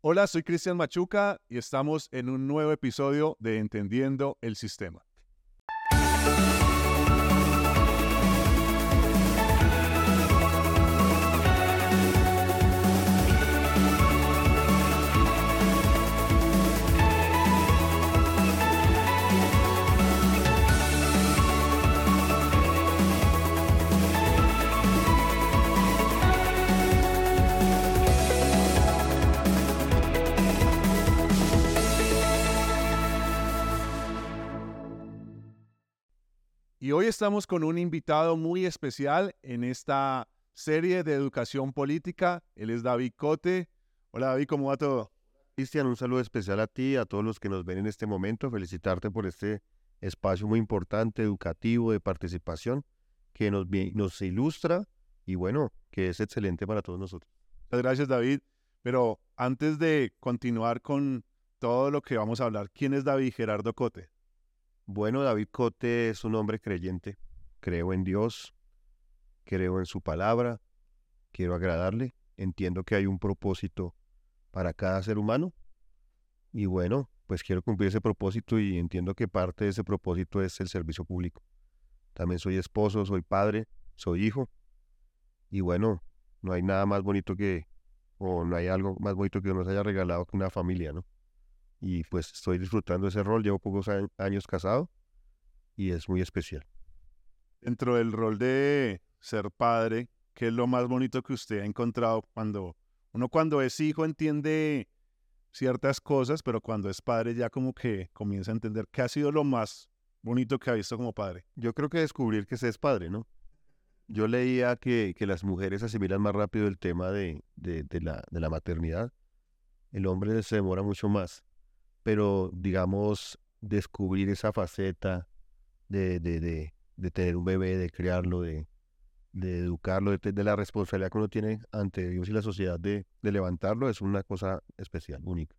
Hola, soy Cristian Machuca y estamos en un nuevo episodio de Entendiendo el Sistema. Y hoy estamos con un invitado muy especial en esta serie de educación política. Él es David Cote. Hola David, ¿cómo va todo? Cristian, un saludo especial a ti, a todos los que nos ven en este momento. Felicitarte por este espacio muy importante, educativo, de participación, que nos, nos ilustra y bueno, que es excelente para todos nosotros. Muchas gracias David. Pero antes de continuar con todo lo que vamos a hablar, ¿quién es David Gerardo Cote? Bueno, David Cote es un hombre creyente. Creo en Dios, creo en su palabra, quiero agradarle. Entiendo que hay un propósito para cada ser humano. Y bueno, pues quiero cumplir ese propósito y entiendo que parte de ese propósito es el servicio público. También soy esposo, soy padre, soy hijo. Y bueno, no hay nada más bonito que, o no hay algo más bonito que nos haya regalado que una familia, ¿no? Y pues estoy disfrutando ese rol. Llevo pocos años casado y es muy especial. Dentro del rol de ser padre, ¿qué es lo más bonito que usted ha encontrado cuando uno cuando es hijo entiende ciertas cosas, pero cuando es padre ya como que comienza a entender qué ha sido lo más bonito que ha visto como padre? Yo creo que descubrir que se es padre, ¿no? Yo leía que, que las mujeres asimilan más rápido el tema de, de, de, la, de la maternidad. El hombre se demora mucho más pero digamos, descubrir esa faceta de, de, de, de tener un bebé, de criarlo, de, de educarlo, de, la responsabilidad que uno tiene ante Dios y la sociedad de, de levantarlo, es una cosa especial, única.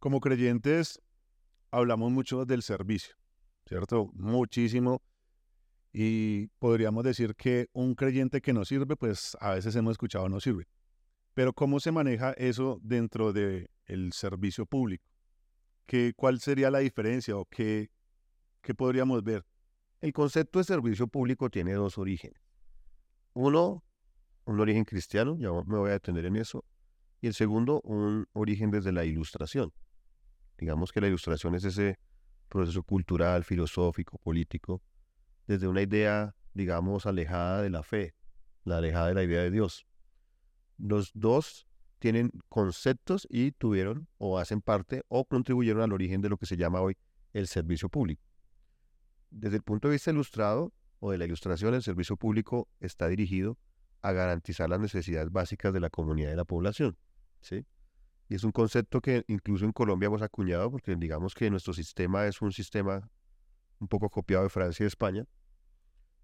Como creyentes, hablamos mucho del servicio, ¿cierto? Muchísimo. Y podríamos decir que un creyente que no sirve, pues a veces hemos escuchado no sirve. Pero ¿cómo se maneja eso dentro del el servicio público? ¿Cuál sería la diferencia o qué, qué podríamos ver? El concepto de servicio público tiene dos orígenes. Uno, un origen cristiano, ya me voy a detener en eso, y el segundo, un origen desde la ilustración. Digamos que la ilustración es ese proceso cultural, filosófico, político, desde una idea, digamos, alejada de la fe, la alejada de la idea de Dios. Los dos tienen conceptos y tuvieron o hacen parte o contribuyeron al origen de lo que se llama hoy el servicio público. Desde el punto de vista ilustrado o de la ilustración, el servicio público está dirigido a garantizar las necesidades básicas de la comunidad y de la población. ¿sí? Y es un concepto que incluso en Colombia hemos acuñado porque digamos que nuestro sistema es un sistema un poco copiado de Francia y España,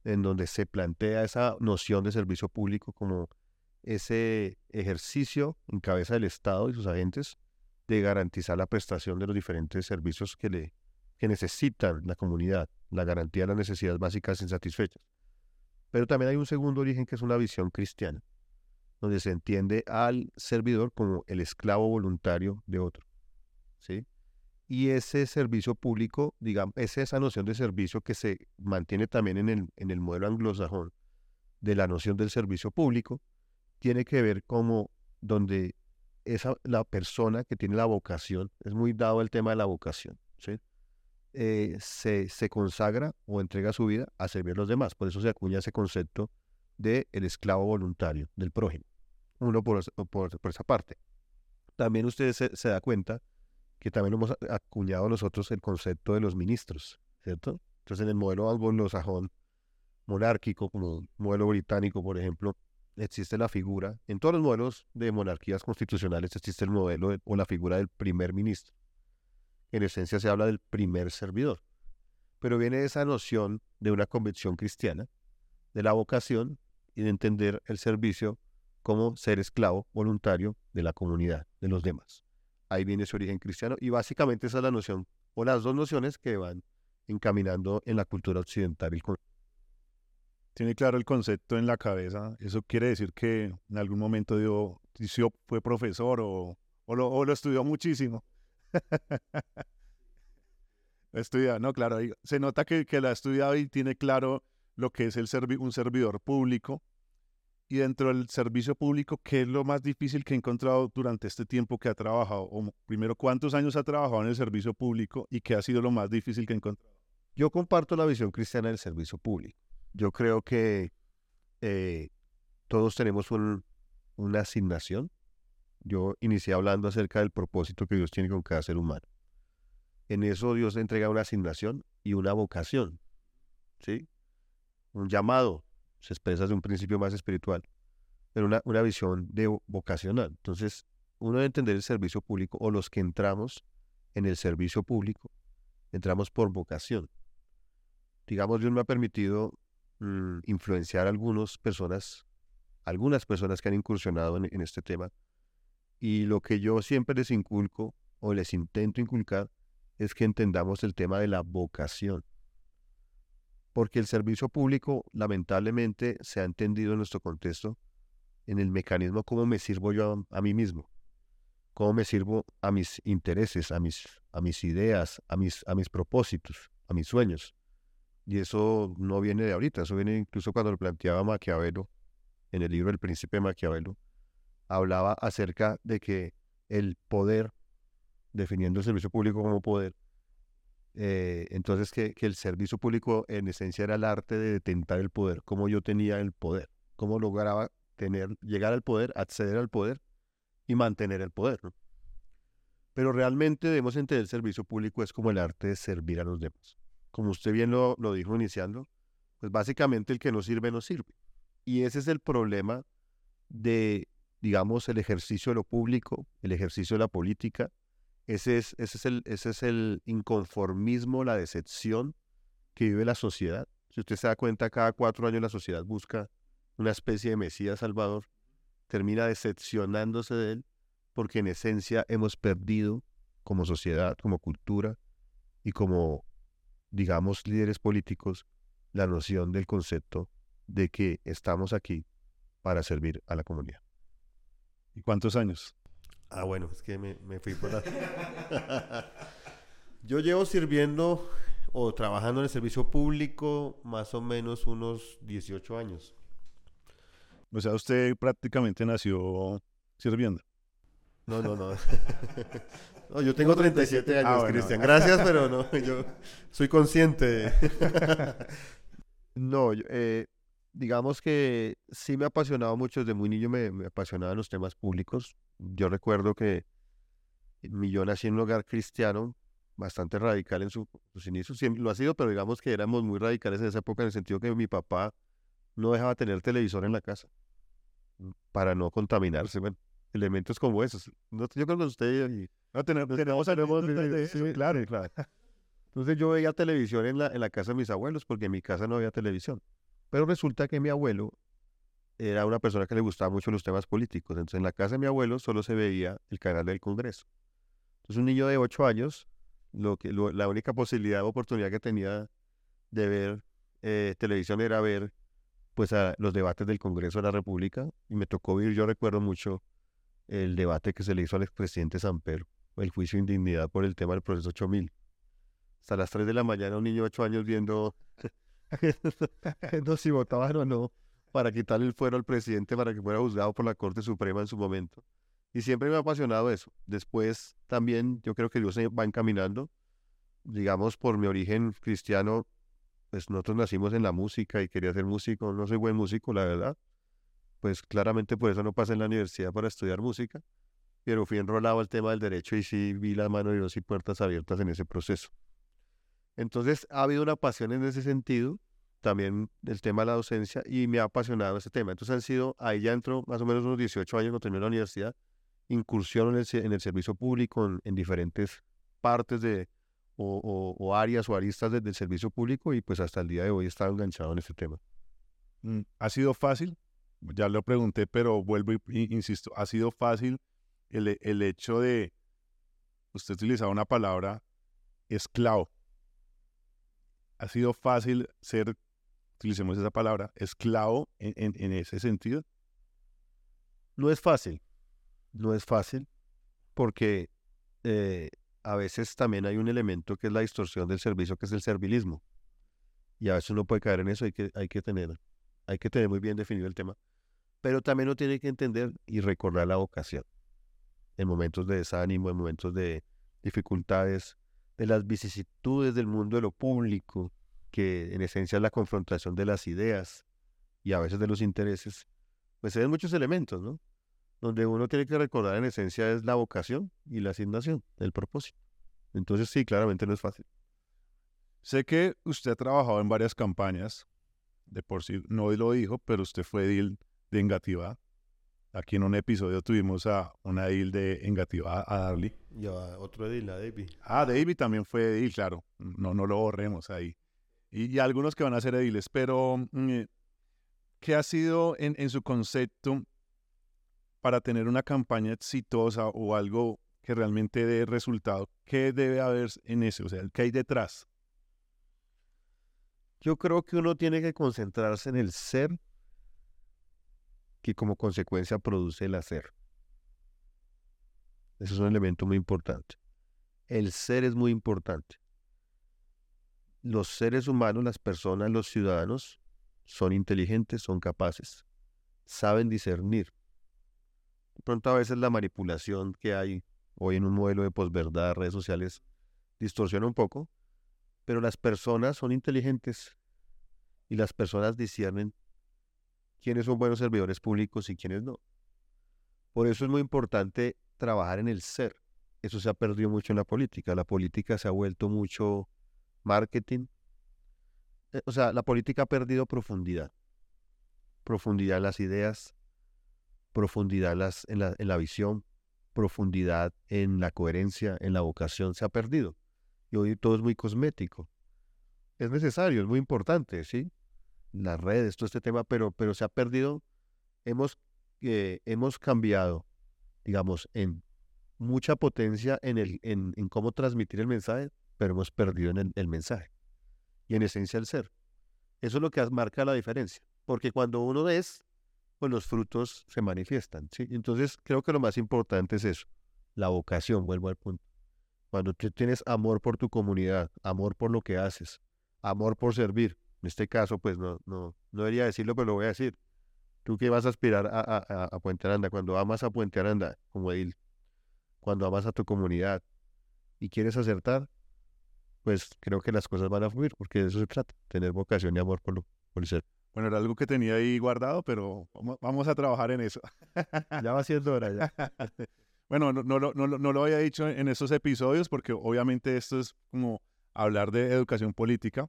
en donde se plantea esa noción de servicio público como ese ejercicio en cabeza del Estado y sus agentes de garantizar la prestación de los diferentes servicios que, le, que necesitan la comunidad, la garantía de las necesidades básicas insatisfechas. Pero también hay un segundo origen que es una visión cristiana, donde se entiende al servidor como el esclavo voluntario de otro. ¿sí? Y ese servicio público, digamos, es esa noción de servicio que se mantiene también en el, en el modelo anglosajón de la noción del servicio público, tiene que ver como donde esa, la persona que tiene la vocación, es muy dado el tema de la vocación, eh, se, se, consagra o entrega su vida a servir a los demás. Por eso se acuña ese concepto de el esclavo voluntario, del prójimo. Uno por, por, esa parte. También usted se, se, da cuenta que también hemos acuñado nosotros el concepto de los ministros, ¿cierto? Entonces en el modelo anglosajón monárquico, como el modelo británico, por ejemplo, existe la figura, en todos los modelos de monarquías constitucionales existe el modelo o la figura del primer ministro. En esencia se habla del primer servidor. Pero viene esa noción de una convicción cristiana, de la vocación y de entender el servicio como ser esclavo voluntario de la comunidad, de los demás. Ahí viene ese origen cristiano y básicamente esa es la noción o las dos nociones que van encaminando en la cultura occidental el tiene claro el concepto en la cabeza, eso quiere decir que en algún momento dio, fue profesor o, o lo, lo estudió muchísimo. Estudia, no, claro, se nota que, que la ha estudiado y tiene claro lo que es un servidor público. Y dentro del servicio público, ¿qué es lo más difícil que ha encontrado durante este tiempo que ha trabajado? O primero, ¿cuántos años ha trabajado en el servicio público y qué ha sido lo más difícil que ha encontrado? Yo comparto la visión cristiana del servicio público. Yo creo que eh, todos tenemos una asignación. Yo inicié hablando acerca del propósito que Dios tiene con cada ser humano. En eso Dios entrega una asignación y una vocación. ¿Sí? Un llamado se expresa de un principio más espiritual, pero una, una visión de vocacional. Entonces, uno debe entender el servicio público o los que entramos en el servicio público, entramos por vocación. Digamos, Dios me ha permitido mm, influenciar a algunas personas, algunas personas que han incursionado en este tema, y lo que yo siempre les inculco o les intento inculcar es que entendamos el tema de la vocación. Porque el servicio público lamentablemente se ha entendido en nuestro contexto en el mecanismo cómo me sirvo yo a, mí mismo, cómo me sirvo a mis intereses, a mis, a mis ideas, a mis, a mis propósitos, a mis sueños. Y eso no viene de ahorita, eso viene incluso cuando lo planteaba Maquiavelo en el libro El Príncipe Maquiavelo, hablaba acerca de que el poder definiendo el servicio público como poder. Eh, entonces, que, el servicio público en esencia era el arte de detentar el poder, cómo yo tenía el poder, cómo lograba tener, llegar al poder, acceder al poder y mantener el poder. Pero realmente debemos entender el servicio público es como el arte de servir a los demás. Como usted bien lo, dijo iniciando, pues básicamente el que no sirve, no sirve. Y ese es el problema de, digamos, el ejercicio de lo público, el ejercicio de la política, ese es, ese es, el, ese es el inconformismo, la decepción que vive la sociedad. Si usted se da cuenta, cada cuatro años la sociedad busca una especie de Mesías Salvador, termina decepcionándose de él, porque en esencia hemos perdido como sociedad, como cultura y como, digamos, líderes políticos, la noción del concepto de que estamos aquí para servir a la comunidad. ¿Y cuántos años? Ah, bueno, es que me, fui por la... Yo llevo sirviendo o trabajando en el servicio público más o menos unos 18 años. O sea, usted prácticamente nació sirviendo. No, no, no. no yo tengo 37 años, ah, Cristian. Gracias, pero no, yo soy consciente. no, eh, digamos que sí me ha apasionado mucho, desde muy niño me, me apasionaban los temas públicos. Yo recuerdo que yo nací en un hogar cristiano bastante radical en sus inicios, siempre lo ha sido, pero digamos que éramos muy radicales en esa época en el sentido que mi papá no dejaba tener televisor en la casa para no contaminarse, bueno, elementos como esos. yo creo que usted... no, tenemos, tenemos, tenemos claro, claro. Entonces yo veía televisión en la, en la casa de mis abuelos porque en mi casa no había televisión. Pero resulta que mi abuelo era una persona que le gustaba mucho los temas políticos. Entonces en la casa de mi abuelo solo se veía el canal del Congreso. Entonces un niño de ocho años, lo que, la única posibilidad o oportunidad que tenía de ver eh, televisión era ver pues los debates del Congreso de la República. Y me tocó vivir, yo recuerdo mucho el debate que se le hizo al expresidente Samper, el juicio de indignidad por el tema del proceso 8000. Hasta las 3 de la mañana un niño de ocho años viendo no si votaban o no para quitarle el fuero al presidente para que fuera juzgado por la Corte Suprema en su momento. Y siempre me ha apasionado eso. Después también yo creo que Dios se va encaminando. Digamos, por mi origen cristiano, pues nosotros nacimos en la música y quería ser músico. No soy buen músico, la verdad. Pues claramente por eso no pasé en la universidad para estudiar música. Pero fui enrolado al tema del derecho y sí vi la mano de Dios y puertas abiertas en ese proceso. Entonces ha habido una pasión en ese sentido, también el tema de la docencia, y me ha apasionado ese tema. Entonces han sido, ahí ya entro más o menos unos 18 años cuando terminé la universidad, incursión en el, servicio público en, diferentes partes de, o, áreas o aristas del servicio público y pues hasta el día de hoy he estado enganchado en ese tema. Mm, ¿Ha sido fácil? Ya lo pregunté, pero vuelvo y insisto, ¿ha sido fácil el, el hecho de, usted utilizaba una palabra, esclavo? ha sido fácil ser, utilicemos esa palabra, esclavo en, ese sentido? No es fácil, no es fácil, porque eh, a veces también hay un elemento que es la distorsión del servicio, que es el servilismo. Y a veces uno puede caer en eso, hay que, hay que, tener, hay que tener muy bien definido el tema. Pero también uno tiene que entender y recordar la vocación. En momentos de desánimo, en momentos de dificultades, de las vicisitudes del mundo de lo público, que en esencia es la confrontación de las ideas y a veces de los intereses, pues se ven muchos elementos, ¿no? Donde uno tiene que recordar en esencia es la vocación y la asignación, el propósito. Entonces sí, claramente no es fácil. Sé que usted ha trabajado en varias campañas, de por sí no lo dijo, pero usted fue edil de Engativá. Aquí en un episodio tuvimos a una edil de Engativá, a Darly. Y a otro edil, a David. Ah, David también fue edil, claro. No, no lo borremos ahí. Y, algunos que van a ser ediles, pero mm, eh, ¿qué ha sido en, en su concepto para tener una campaña exitosa o algo que realmente dé resultado? ¿Qué debe haber en eso? O sea, ¿qué hay detrás? Yo creo que uno tiene que concentrarse en el ser que como consecuencia produce el hacer. Ese es un elemento muy importante. El ser es muy importante. Los seres humanos, las personas, los ciudadanos, son inteligentes, son capaces, saben discernir. Pronto a veces la manipulación que hay hoy en un modelo de posverdad, redes sociales, distorsiona un poco, pero las personas son inteligentes y las personas disciernen quiénes son buenos servidores públicos y quiénes no. Por eso es muy importante trabajar en el ser. Eso se ha perdido mucho en la política. La política se ha vuelto mucho marketing. Eh, o sea, la política ha perdido profundidad. Profundidad en las ideas, profundidad las, en, la, en la visión, profundidad en la coherencia, en la vocación. Se ha perdido. Y hoy todo es muy cosmético. Es necesario, es muy importante, ¿sí? Las redes, todo este tema, pero, pero se ha perdido. Hemos, eh, hemos cambiado, digamos, en mucha potencia en, el, en, en, cómo transmitir el mensaje, pero hemos perdido en el, mensaje y en esencia el ser. Eso es lo que marca la diferencia, porque cuando uno es, pues los frutos se manifiestan. ¿sí? Entonces creo que lo más importante es eso, la vocación, vuelvo al punto. Cuando tú tienes amor por tu comunidad, amor por lo que haces, amor por servir, en este caso, pues no, no, no debería decirlo, pero lo voy a decir. Tú que vas a aspirar a, a, a Puente Aranda, cuando amas a Puente Aranda, como edil, cuando amas a tu comunidad y quieres acertar, pues creo que las cosas van a fluir, porque de eso se trata, tener vocación y amor por, lo, por el ser. Bueno, era algo que tenía ahí guardado, pero vamos a trabajar en eso. ya va siendo hora ya. bueno, no, no, no, no, lo había dicho en esos episodios, porque obviamente esto es como hablar de educación política.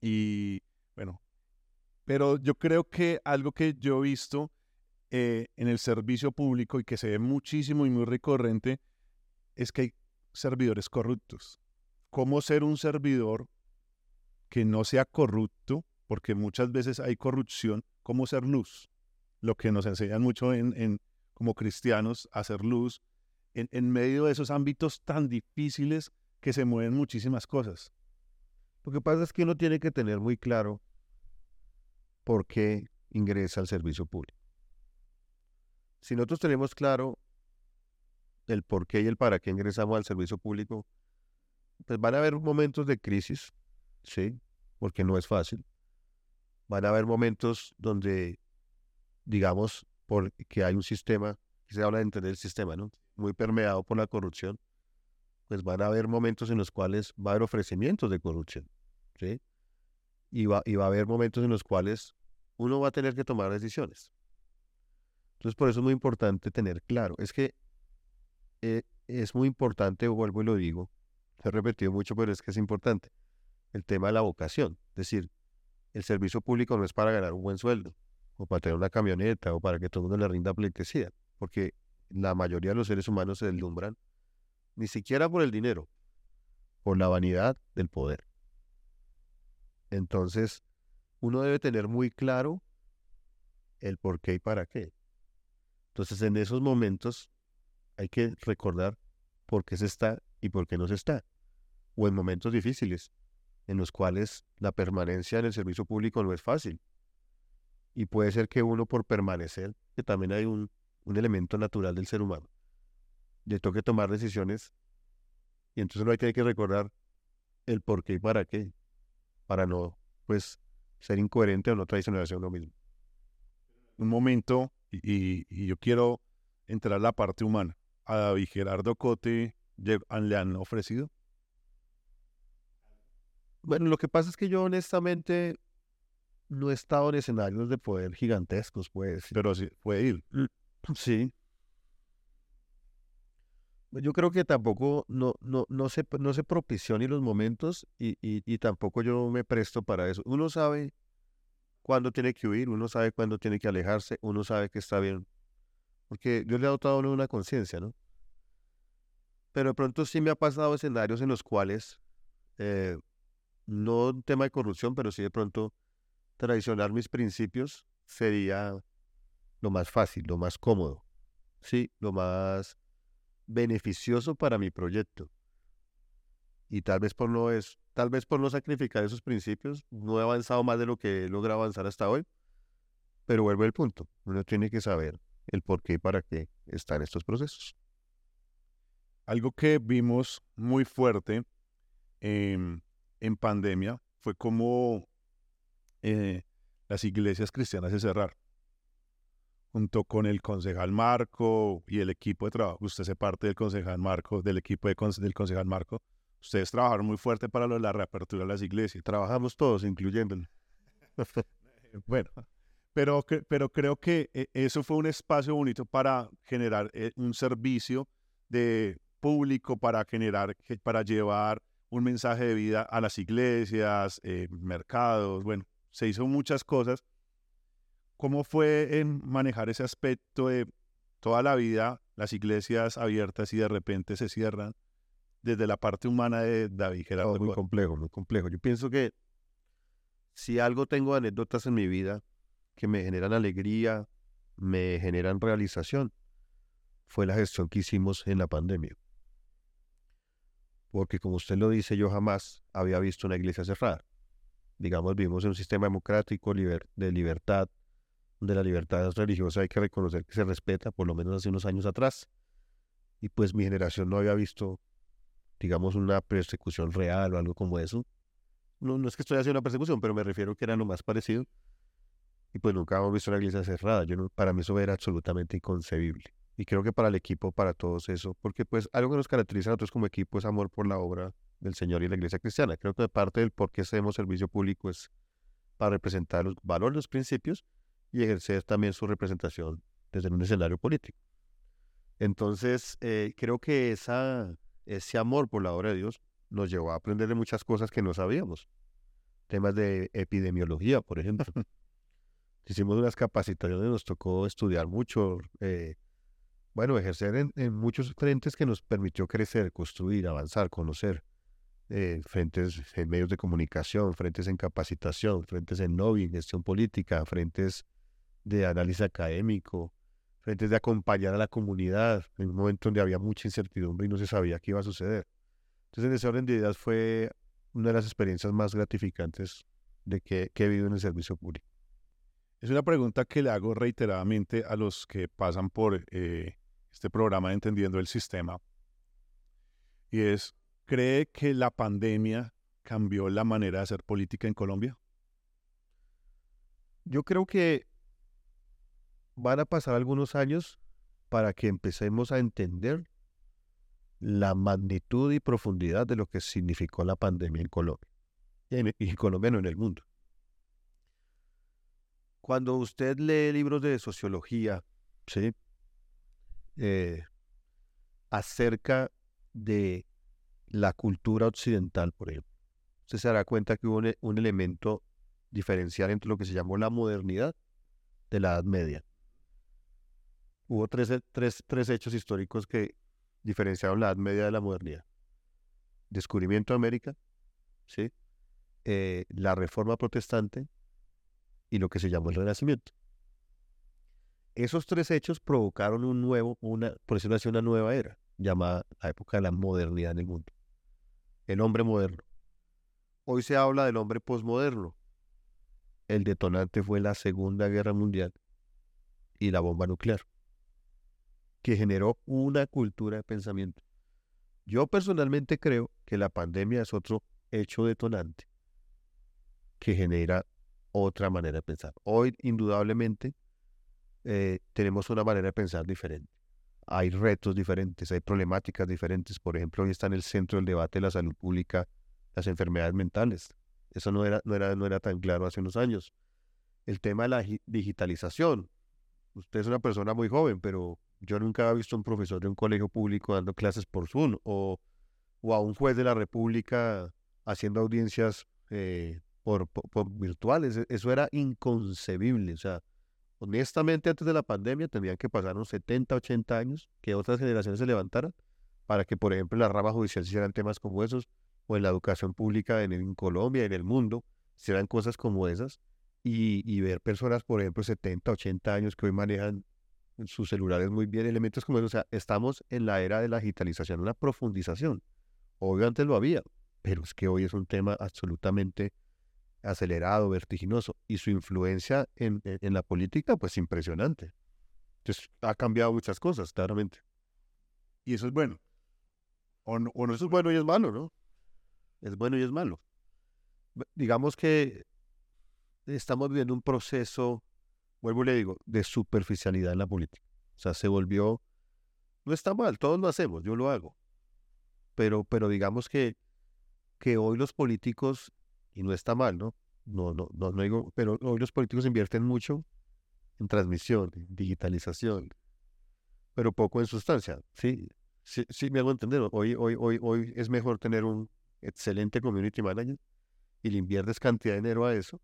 Y bueno, pero yo creo que algo que yo he visto eh, en el servicio público y que se ve muchísimo y muy recurrente es que hay servidores corruptos. ¿Cómo ser un servidor que no sea corrupto? Porque muchas veces hay corrupción. ¿Cómo ser luz? Lo que nos enseñan mucho en, como cristianos, hacer luz en, en medio de esos ámbitos tan difíciles que se mueven muchísimas cosas. Lo que pasa es que uno tiene que tener muy claro por qué ingresa al servicio público. Si nosotros tenemos claro el por qué y el para qué ingresamos al servicio público, pues van a haber momentos de crisis, ¿sí? Porque no es fácil. Van a haber momentos donde, digamos, porque hay un sistema, se habla de entender el sistema, ¿no? Muy permeado por la corrupción, pues van a haber momentos en los cuales va a haber ofrecimientos de corrupción, Y va, y va a haber momentos en los cuales uno va a tener que tomar decisiones. Entonces, por eso es muy importante tener claro. Es que eh, es muy importante, vuelvo y lo digo, he repetido mucho, pero es que es importante, el tema de la vocación. Es decir, el servicio público no es para ganar un buen sueldo, o para tener una camioneta, o para que todo el mundo le rinda pleitesía, porque la mayoría de los seres humanos se deslumbran ni siquiera por el dinero, por la vanidad del poder. Entonces, uno debe tener muy claro el por qué y para qué. Entonces, en esos momentos hay que recordar por qué se está y por qué no se está. O en momentos difíciles, en los cuales la permanencia en el servicio público no es fácil. Y puede ser que uno por permanecer, que también hay un, un elemento natural del ser humano, le toque tomar decisiones y entonces uno hay que recordar el por qué y para qué, para no, pues, ser incoherente o no traicionarse a uno mismo. Un momento, y, y yo quiero entrar a la parte humana. A David Gerardo Cote le han ofrecido. Bueno, lo que pasa es que yo honestamente no he estado en escenarios de poder gigantescos, pues. Pero sí, puede ir. Mm, sí. Yo creo que tampoco no, no, no, se, no se propició ni los momentos y, y, y tampoco yo me presto para eso. Uno sabe cuándo tiene que huir, uno sabe cuándo tiene que alejarse, uno sabe que está bien. Porque Dios le ha dotado a uno una conciencia, ¿no? Pero de pronto sí me ha pasado escenarios en los cuales, eh, no un tema de corrupción, pero sí de pronto traicionar mis principios sería lo más fácil, lo más cómodo, sí, lo más beneficioso para mi proyecto. Y tal vez por no es, tal vez por no sacrificar esos principios, no he avanzado más de lo que he logrado avanzar hasta hoy. Pero vuelvo al punto, uno tiene que saber el por qué y para qué están estos procesos. Algo que vimos muy fuerte en pandemia fue como eh, las iglesias cristianas se cerraron. Junto con el concejal Marco y el equipo de trabajo, usted se parte del concejal Marco, del equipo del concejal Marco, ustedes trabajaron muy fuerte para la reapertura de las iglesias. Trabajamos todos, incluyendo. bueno, pero, pero creo que eh, eso fue un espacio bonito para generar eh, un servicio de público, para generar, para llevar un mensaje de vida a las iglesias, eh, mercados, bueno, se hizo muchas cosas. ¿Cómo fue en manejar ese aspecto de toda la vida las iglesias abiertas y de repente se cierran desde la parte humana de David Gerardo? muy complejo, muy complejo. Yo pienso que si algo tengo anécdotas en mi vida que me generan alegría, me generan realización, fue la gestión que hicimos en la pandemia. Porque como usted lo dice, yo jamás había visto una iglesia cerrada. Digamos, vivimos en un sistema democrático de libertad, donde la libertad religiosa hay que reconocer que se respeta, por lo menos hace unos años atrás. Y pues mi generación no había visto, digamos, una persecución real o algo como eso. No, no es que estoy haciendo una persecución, pero me refiero que era lo más parecido y pues nunca hemos visto una iglesia cerrada. Yo para mí eso era absolutamente inconcebible. Y creo que para el equipo, para todos eso, porque pues algo que nos caracteriza a nosotros como equipo es amor por la obra del Señor y la iglesia cristiana. Creo que parte del por qué hacemos servicio público es para representar los valores, los principios y ejercer también su representación desde un escenario político. Entonces, eh, creo que esa, ese amor por la obra de Dios nos llevó a aprender de muchas cosas que no sabíamos. Temas de epidemiología, por ejemplo. hicimos unas capacitaciones, nos tocó estudiar mucho, eh, bueno, ejercer en, muchos frentes que nos permitió crecer, construir, avanzar, conocer. Eh, frentes en medios de comunicación, frentes en capacitación, frentes en lobbying, gestión política, frentes de análisis académico, frentes de acompañar a la comunidad en un momento donde había mucha incertidumbre y no se sabía qué iba a suceder. Entonces, en ese orden de ideas fue una de las experiencias más gratificantes de que, que he vivido en el servicio público. Es una pregunta que le hago reiteradamente a los que pasan por eh, este programa de Entendiendo el Sistema. Y es, ¿cree que la pandemia cambió la manera de hacer política en Colombia? Yo creo que van a pasar algunos años para que empecemos a entender la magnitud y profundidad de lo que significó la pandemia en Colombia. Y en, y en Colombia no en el mundo. Cuando usted lee libros de sociología, ¿sí? Eh, acerca de la cultura occidental, por ejemplo, usted se dará cuenta que hubo un, elemento diferencial entre lo que se llamó la modernidad de la Edad Media. Hubo tres, tres, hechos históricos que diferenciaron la Edad Media de la modernidad. Descubrimiento de América, ¿sí? Eh, la Reforma Protestante y lo que se llamó el Renacimiento. Esos tres hechos provocaron un nuevo, una, por decirlo así, una nueva era, llamada la época de la modernidad en el mundo. El hombre moderno. Hoy se habla del hombre posmoderno. El detonante fue la Segunda Guerra Mundial y la bomba nuclear. Que generó una cultura de pensamiento. Yo personalmente creo que la pandemia es otro hecho detonante que genera otra manera de pensar. Hoy, indudablemente, eh, tenemos una manera de pensar diferente. Hay retos diferentes, hay problemáticas diferentes. Por ejemplo, hoy está en el centro del debate de la salud pública las enfermedades mentales. Eso no era, no era, no era tan claro hace unos años. El tema de la digitalización. Usted es una persona muy joven, pero yo nunca había visto a un profesor de un colegio público dando clases por Zoom o, o a un juez de la República haciendo audiencias eh, por, por, virtuales. E, eso era inconcebible. O sea, honestamente, antes de la pandemia tendrían que pasar unos 70, 80 años que otras generaciones se levantaran para que, por ejemplo, en la rama judicial se hicieran temas como esos o en la educación pública en, Colombia, en el mundo, se hicieran cosas como esas. Y, y, ver personas, por ejemplo, 70, 80 años que hoy manejan sus celulares muy bien, elementos como eso. O sea, estamos en la era de la digitalización, una profundización. Obvio antes lo había, pero es que hoy es un tema absolutamente acelerado, vertiginoso, y su influencia en, en, la política, pues impresionante. Entonces, ha cambiado muchas cosas, claramente. Y eso es bueno. O no, o no eso es bueno y es malo, ¿no? Es bueno y es malo. Digamos que estamos viviendo un proceso vuelvo y le digo, de superficialidad en la política. O sea, se volvió, no está mal, todos lo hacemos, yo lo hago. Pero, pero digamos que, que hoy los políticos, y no está mal, ¿no? No, no, no, no digo, pero hoy los políticos invierten mucho en transmisión, en digitalización, pero poco en sustancia. Sí, sí, sí me hago entender. Hoy, hoy, hoy, hoy es mejor tener un excelente community manager y le inviertes cantidad de dinero a eso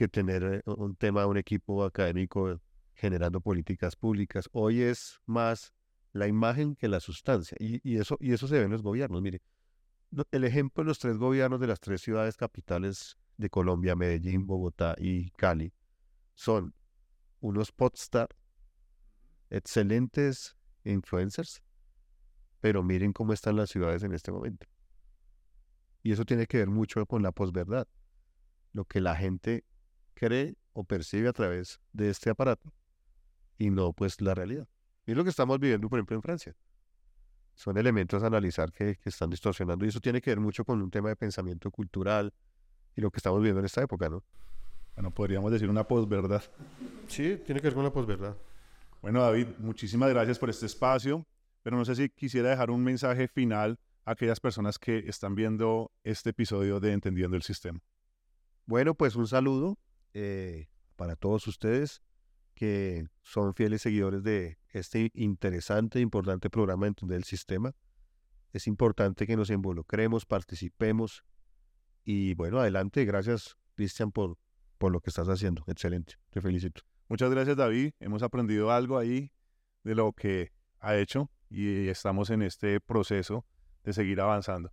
que tener eh, un tema, un equipo académico generando políticas públicas. Hoy es más la imagen que la sustancia. Y, eso, y eso se ve en los gobiernos. Mire, el ejemplo de los tres gobiernos de las tres ciudades capitales de Colombia, Medellín, Bogotá y Cali, son unos podstar, excelentes influencers, pero miren cómo están las ciudades en este momento. Y eso tiene que ver mucho con la posverdad. Lo que la gente cree o percibe a través de este aparato y no pues la realidad. Y es lo que estamos viviendo, por ejemplo, en Francia. Son elementos a analizar que, están distorsionando y eso tiene que ver mucho con un tema de pensamiento cultural y lo que estamos viviendo en esta época, ¿no? Bueno, podríamos decir una posverdad. Sí, tiene que ver con la posverdad. Bueno, David, muchísimas gracias por este espacio, pero no sé si quisiera dejar un mensaje final a aquellas personas que están viendo este episodio de Entendiendo el Sistema. Bueno, pues un saludo eh, para todos ustedes que son fieles seguidores de este interesante e importante programa de Entender el Sistema. Es importante que nos involucremos, participemos y bueno, adelante. Gracias, Cristian, por, por lo que estás haciendo. Excelente. Te felicito. Muchas gracias, David. Hemos aprendido algo ahí de lo que ha hecho y estamos en este proceso de seguir avanzando.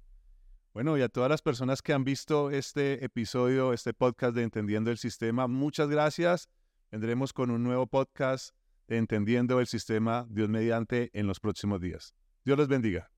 Bueno, y a todas las personas que han visto este episodio, este podcast de Entendiendo el Sistema, muchas gracias. Vendremos con un nuevo podcast de Entendiendo el Sistema, Dios mediante, en los próximos días. Dios les bendiga.